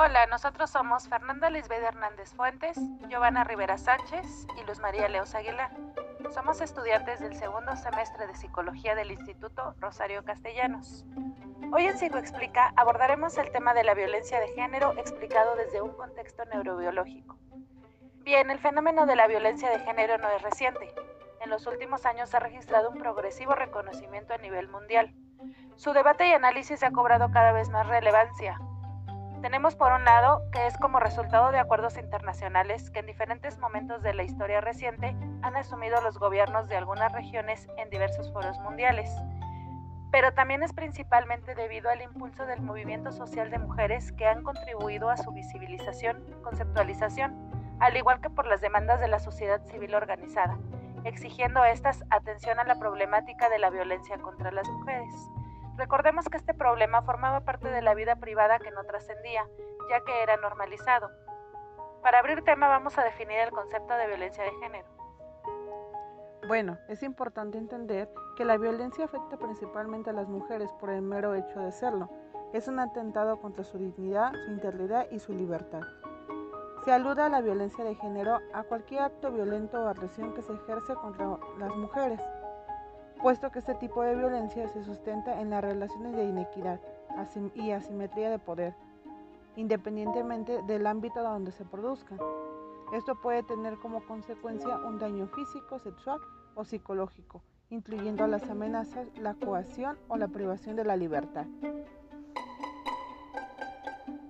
Hola, nosotros somos Fernanda Lisbeth Hernández Fuentes, Giovanna Rivera Sánchez y Luz María Leos Aguilar. Somos estudiantes del segundo semestre de Psicología del Instituto Rosario Castellanos. Hoy en Psico Explica abordaremos el tema de la violencia de género explicado desde un contexto neurobiológico. Bien, el fenómeno de la violencia de género no es reciente. En los últimos años ha registrado un progresivo reconocimiento a nivel mundial. Su debate y análisis ha cobrado cada vez más relevancia, tenemos por un lado que es como resultado de acuerdos internacionales que en diferentes momentos de la historia reciente han asumido los gobiernos de algunas regiones en diversos foros mundiales. Pero también es principalmente debido al impulso del movimiento social de mujeres que han contribuido a su visibilización, conceptualización, al igual que por las demandas de la sociedad civil organizada, exigiendo estas atención a la problemática de la violencia contra las mujeres. Recordemos que este problema formaba parte de la vida privada que no trascendía, ya que era normalizado. Para abrir tema vamos a definir el concepto de violencia de género. Bueno, es importante entender que la violencia afecta principalmente a las mujeres por el mero hecho de serlo. Es un atentado contra su dignidad, su integridad y su libertad. Se alude a la violencia de género a cualquier acto violento o agresión que se ejerce contra las mujeres puesto que este tipo de violencia se sustenta en las relaciones de inequidad y asimetría de poder, independientemente del ámbito donde se produzca. Esto puede tener como consecuencia un daño físico, sexual o psicológico, incluyendo las amenazas, la coacción o la privación de la libertad.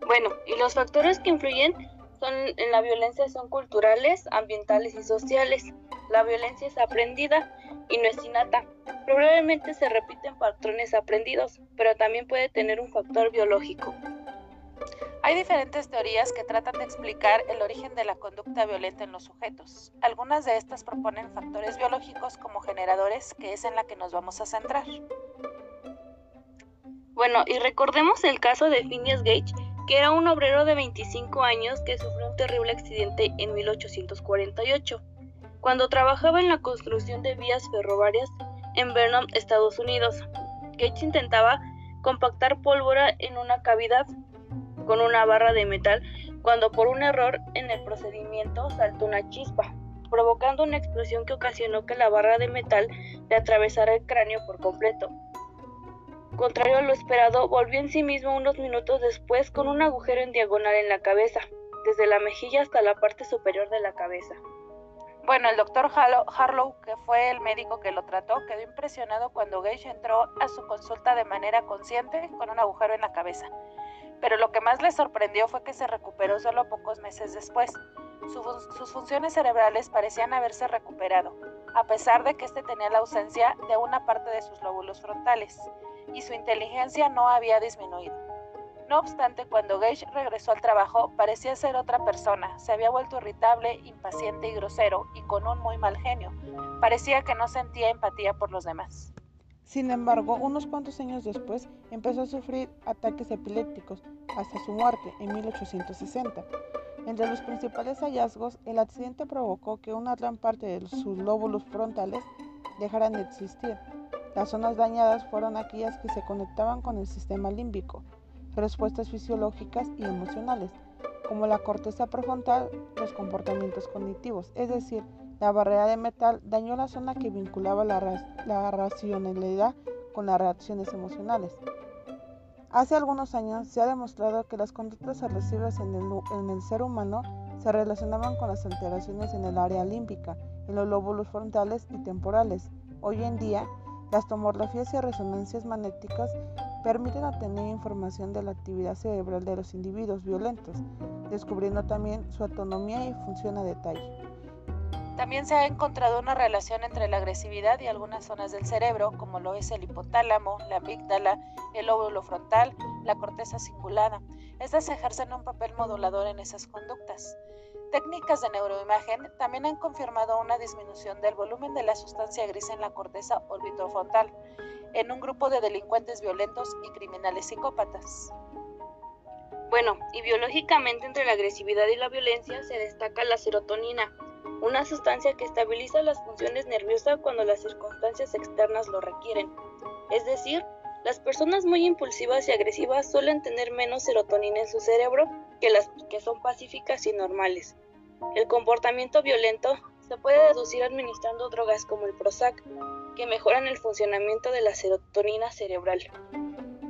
Bueno, y los factores que influyen en la violencia son culturales, ambientales y sociales. La violencia es aprendida y no es innata. Probablemente se repiten patrones aprendidos, pero también puede tener un factor biológico. Hay diferentes teorías que tratan de explicar el origen de la conducta violenta en los sujetos. Algunas de estas proponen factores biológicos como generadores, que es en la que nos vamos a centrar. Bueno, y recordemos el caso de Phineas Gage, que era un obrero de 25 años que sufrió un terrible accidente en 1848 cuando trabajaba en la construcción de vías ferroviarias en Vernon, Estados Unidos. Gates intentaba compactar pólvora en una cavidad con una barra de metal cuando por un error en el procedimiento saltó una chispa, provocando una explosión que ocasionó que la barra de metal le atravesara el cráneo por completo. Contrario a lo esperado, volvió en sí mismo unos minutos después con un agujero en diagonal en la cabeza, desde la mejilla hasta la parte superior de la cabeza. Bueno, el doctor Harlow, que fue el médico que lo trató, quedó impresionado cuando Gage entró a su consulta de manera consciente con un agujero en la cabeza. Pero lo que más le sorprendió fue que se recuperó solo pocos meses después. sus funciones cerebrales parecían haberse recuperado, a pesar de que éste tenía la ausencia de una parte de sus lóbulos frontales, y su inteligencia no había disminuido. No obstante, cuando Gage regresó al trabajo, parecía ser otra persona. Se había vuelto irritable, impaciente y grosero, y con un muy mal genio. Parecía que no sentía empatía por los demás. Sin embargo, unos cuantos años después, empezó a sufrir ataques epilépticos, hasta su muerte en 1860. Entre los principales hallazgos, el accidente provocó que una gran parte de sus lóbulos frontales dejaran de existir. Las zonas dañadas fueron aquellas que se conectaban con el sistema límbico, respuestas fisiológicas y emocionales, como la corteza prefrontal, los comportamientos cognitivos, es decir, la barrera de metal dañó la zona que vinculaba la, racionalidad con las reacciones emocionales. Hace algunos años se ha demostrado que las conductas agresivas en el, en el ser humano se relacionaban con las alteraciones en el área límbica, en los lóbulos frontales y temporales. Hoy en día, las tomografías y resonancias magnéticas permiten obtener información de la actividad cerebral de los individuos violentos, descubriendo también su autonomía y función a detalle. También se ha encontrado una relación entre la agresividad y algunas zonas del cerebro, como lo es el hipotálamo, la amígdala, el lóbulo frontal, la corteza cingulada. Estas ejercen un papel modulador en esas conductas. Técnicas de neuroimagen también han confirmado una disminución del volumen de la sustancia gris en la corteza orbitofrontal en un grupo de delincuentes violentos y criminales psicópatas. Bueno, y biológicamente entre la agresividad y la violencia se destaca la serotonina, una sustancia que estabiliza las funciones nerviosas cuando las circunstancias externas lo requieren. Es decir, las personas muy impulsivas y agresivas suelen tener menos serotonina en su cerebro que las que son pacíficas y normales. El comportamiento violento se puede deducir administrando drogas como el Prozac, que mejoran el funcionamiento de la serotonina cerebral.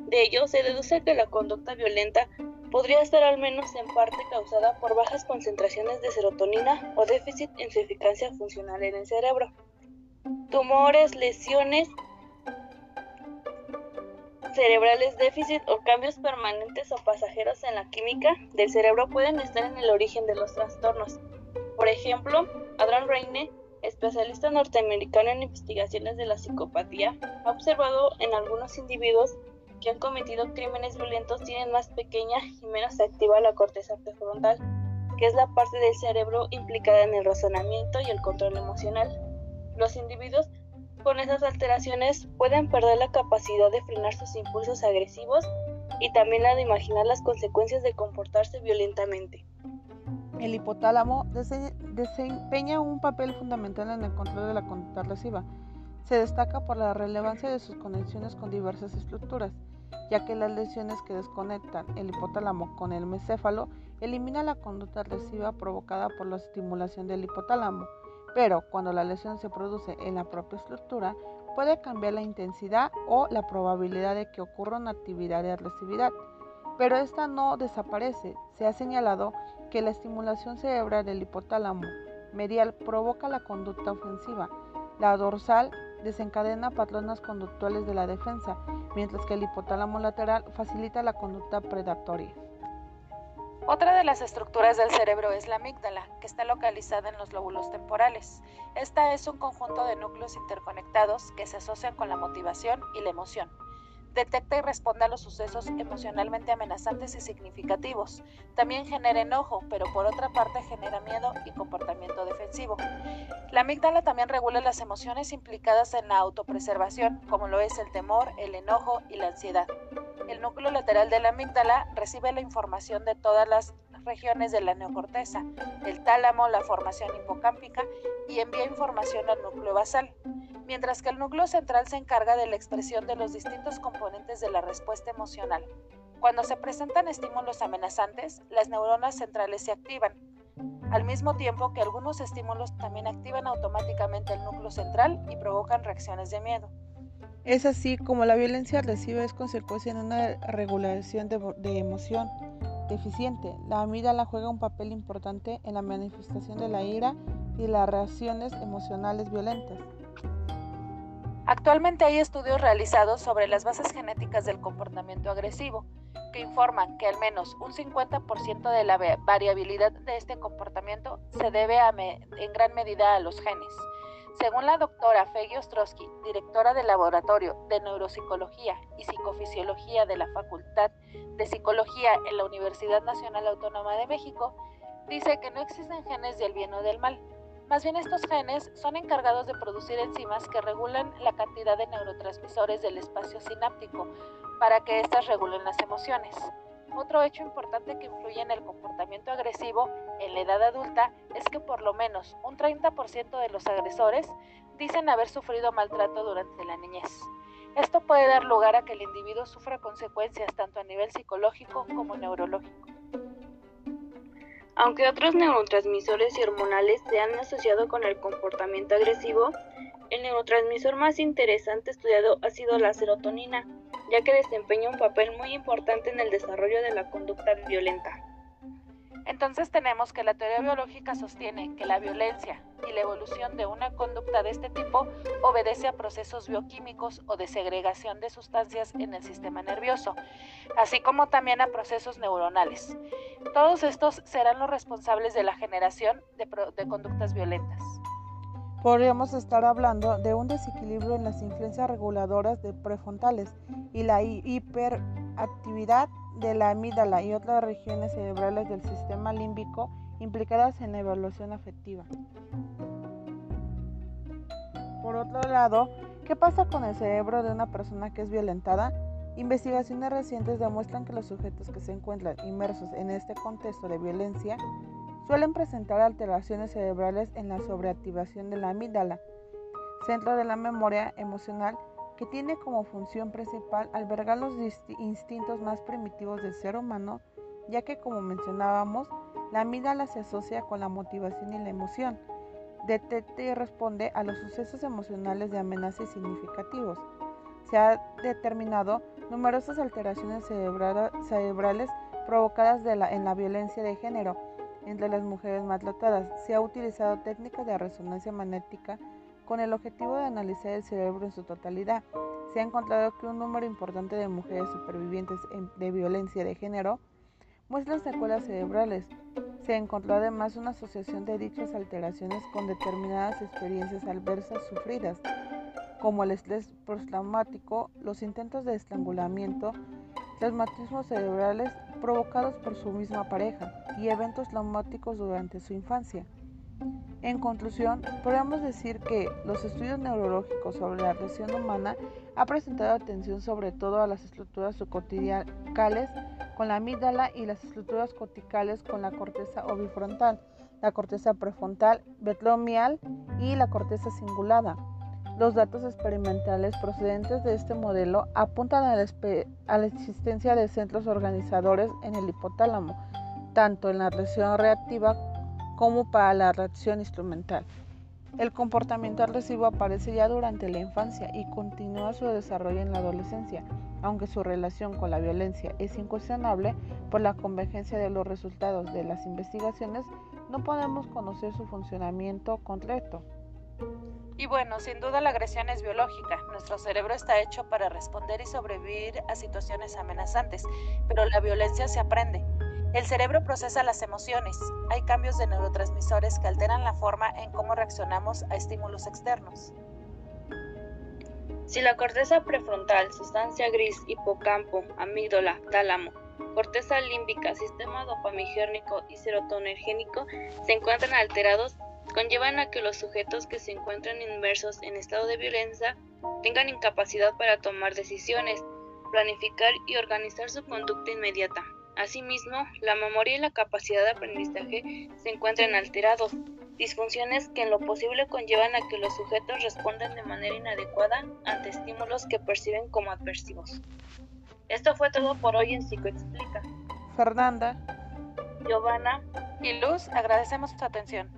De ello se deduce que la conducta violenta podría estar al menos en parte causada por bajas concentraciones de serotonina o déficit en su eficacia funcional en el cerebro. Tumores, lesiones cerebrales, déficit o cambios permanentes o pasajeros en la química del cerebro pueden estar en el origen de los trastornos. Por ejemplo, Adrian Reine, especialista norteamericano en investigaciones de la psicopatía, ha observado en algunos individuos que han cometido crímenes violentos tienen más pequeña y menos activa la corteza prefrontal, que es la parte del cerebro implicada en el razonamiento y el control emocional. Los individuos con esas alteraciones pueden perder la capacidad de frenar sus impulsos agresivos y también la de imaginar las consecuencias de comportarse violentamente. El hipotálamo desempeña un papel fundamental en el control de la conducta agresiva. Se destaca por la relevancia de sus conexiones con diversas estructuras, ya que las lesiones que desconectan el hipotálamo con el mecéfalo eliminan la conducta agresiva provocada por la estimulación del hipotálamo pero cuando la lesión se produce en la propia estructura, puede cambiar la intensidad o la probabilidad de que ocurra una actividad de agresividad, pero esta no desaparece. Se ha señalado que la estimulación cerebral del hipotálamo medial provoca la conducta ofensiva, la dorsal desencadena patrones conductuales de la defensa, mientras que el hipotálamo lateral facilita la conducta predatoria. Otra de las estructuras del cerebro es la amígdala, que está localizada en los lóbulos temporales. Esta es un conjunto de núcleos interconectados que se asocian con la motivación y la emoción. Detecta y responde a los sucesos emocionalmente amenazantes y significativos. También genera enojo, pero por otra parte genera miedo y comportamiento defensivo. La amígdala también regula las emociones implicadas en la autopreservación, como lo es el temor, el enojo y la ansiedad. El núcleo lateral de la amígdala recibe la información de todas las regiones de la neocorteza, el tálamo, la formación hipocámpica y envía información al núcleo basal, mientras que el núcleo central se encarga de la expresión de los distintos componentes de la respuesta emocional. Cuando se presentan estímulos amenazantes, las neuronas centrales se activan, al mismo tiempo que algunos estímulos también activan automáticamente el núcleo central y provocan reacciones de miedo. Es así como la violencia recibe es consecuencia de una regulación de, de, emoción deficiente. La amígdala juega un papel importante en la manifestación de la ira y las reacciones emocionales violentas. Actualmente hay estudios realizados sobre las bases genéticas del comportamiento agresivo que informan que al menos un 50% de la variabilidad de este comportamiento se debe en gran medida a los genes. Según la doctora Feggy Ostrowski, directora del Laboratorio de Neuropsicología y Psicofisiología de la Facultad de Psicología en la Universidad Nacional Autónoma de México, dice que no existen genes del bien o del mal. Más bien estos genes son encargados de producir enzimas que regulan la cantidad de neurotransmisores del espacio sináptico para que éstas regulen las emociones. Otro hecho importante que influye en el comportamiento agresivo en la edad adulta es que por lo menos un 30% de los agresores dicen haber sufrido maltrato durante la niñez. Esto puede dar lugar a que el individuo sufra consecuencias tanto a nivel psicológico como neurológico. Aunque otros neurotransmisores y hormonales se han asociado con el comportamiento agresivo, el neurotransmisor más interesante estudiado ha sido la serotonina, ya que desempeña un papel muy importante en el desarrollo de la conducta violenta. Entonces tenemos que la teoría biológica sostiene que la violencia y la evolución de una conducta de este tipo obedece a procesos bioquímicos o de segregación de sustancias en el sistema nervioso, así como también a procesos neuronales. Todos estos serán los responsables de la generación de, conductas violentas podríamos estar hablando de un desequilibrio en las influencias reguladoras de prefrontales y la hiperactividad de la amígdala y otras regiones cerebrales del sistema límbico implicadas en la evaluación afectiva. Por otro lado, ¿qué pasa con el cerebro de una persona que es violentada? Investigaciones recientes demuestran que los sujetos que se encuentran inmersos en este contexto de violencia suelen presentar alteraciones cerebrales en la sobreactivación de la amígdala, centro de la memoria emocional que tiene como función principal albergar los instintos más primitivos del ser humano ya que como mencionábamos, la amígdala se asocia con la motivación y la emoción. Detecta y responde a los sucesos emocionales de amenaza y significativos. Se ha determinado numerosas alteraciones cerebrales provocadas en la violencia de género entre las mujeres maltratadas. Se ha utilizado técnicas de resonancia magnética con el objetivo de analizar el cerebro en su totalidad. Se ha encontrado que un número importante de mujeres supervivientes de violencia de género muestran secuelas cerebrales. Se encontró además una asociación de dichas alteraciones con determinadas experiencias adversas sufridas, como el estrés postraumático, los intentos de estrangulamiento, traumatismos cerebrales provocados por su misma pareja y eventos traumáticos durante su infancia. En conclusión, podemos decir que los estudios neurológicos sobre la lesión humana han presentado atención sobre todo a las estructuras subcorticales con la amígdala y las estructuras corticales con la corteza obifrontal, la corteza prefrontal, vetlomial y la corteza cingulada. Los datos experimentales procedentes de este modelo apuntan a la, existencia de centros organizadores en el hipotálamo, tanto en la reacción reactiva como para la reacción instrumental. El comportamiento agresivo aparece ya durante la infancia y continúa su desarrollo en la adolescencia, aunque su relación con la violencia es incuestionable por la convergencia de los resultados de las investigaciones, no podemos conocer su funcionamiento concreto. Y bueno, sin duda la agresión es biológica. Nuestro cerebro está hecho para responder y sobrevivir a situaciones amenazantes, pero la violencia se aprende. El cerebro procesa las emociones. Hay cambios de neurotransmisores que alteran la forma en cómo reaccionamos a estímulos externos. Si la corteza prefrontal, sustancia gris, hipocampo, amígdala, tálamo, corteza límbica, sistema dopamigérnico y serotonergénico se encuentran alterados, conllevan a que los sujetos que se encuentran inmersos en estado de violencia tengan incapacidad para tomar decisiones, planificar y organizar su conducta inmediata. Asimismo, la memoria y la capacidad de aprendizaje se encuentran alterados, disfunciones que en lo posible conllevan a que los sujetos respondan de manera inadecuada ante estímulos que perciben como adversivos. Esto fue todo por hoy en Psicoexplica. Fernanda, Giovanna y Luz, agradecemos su atención.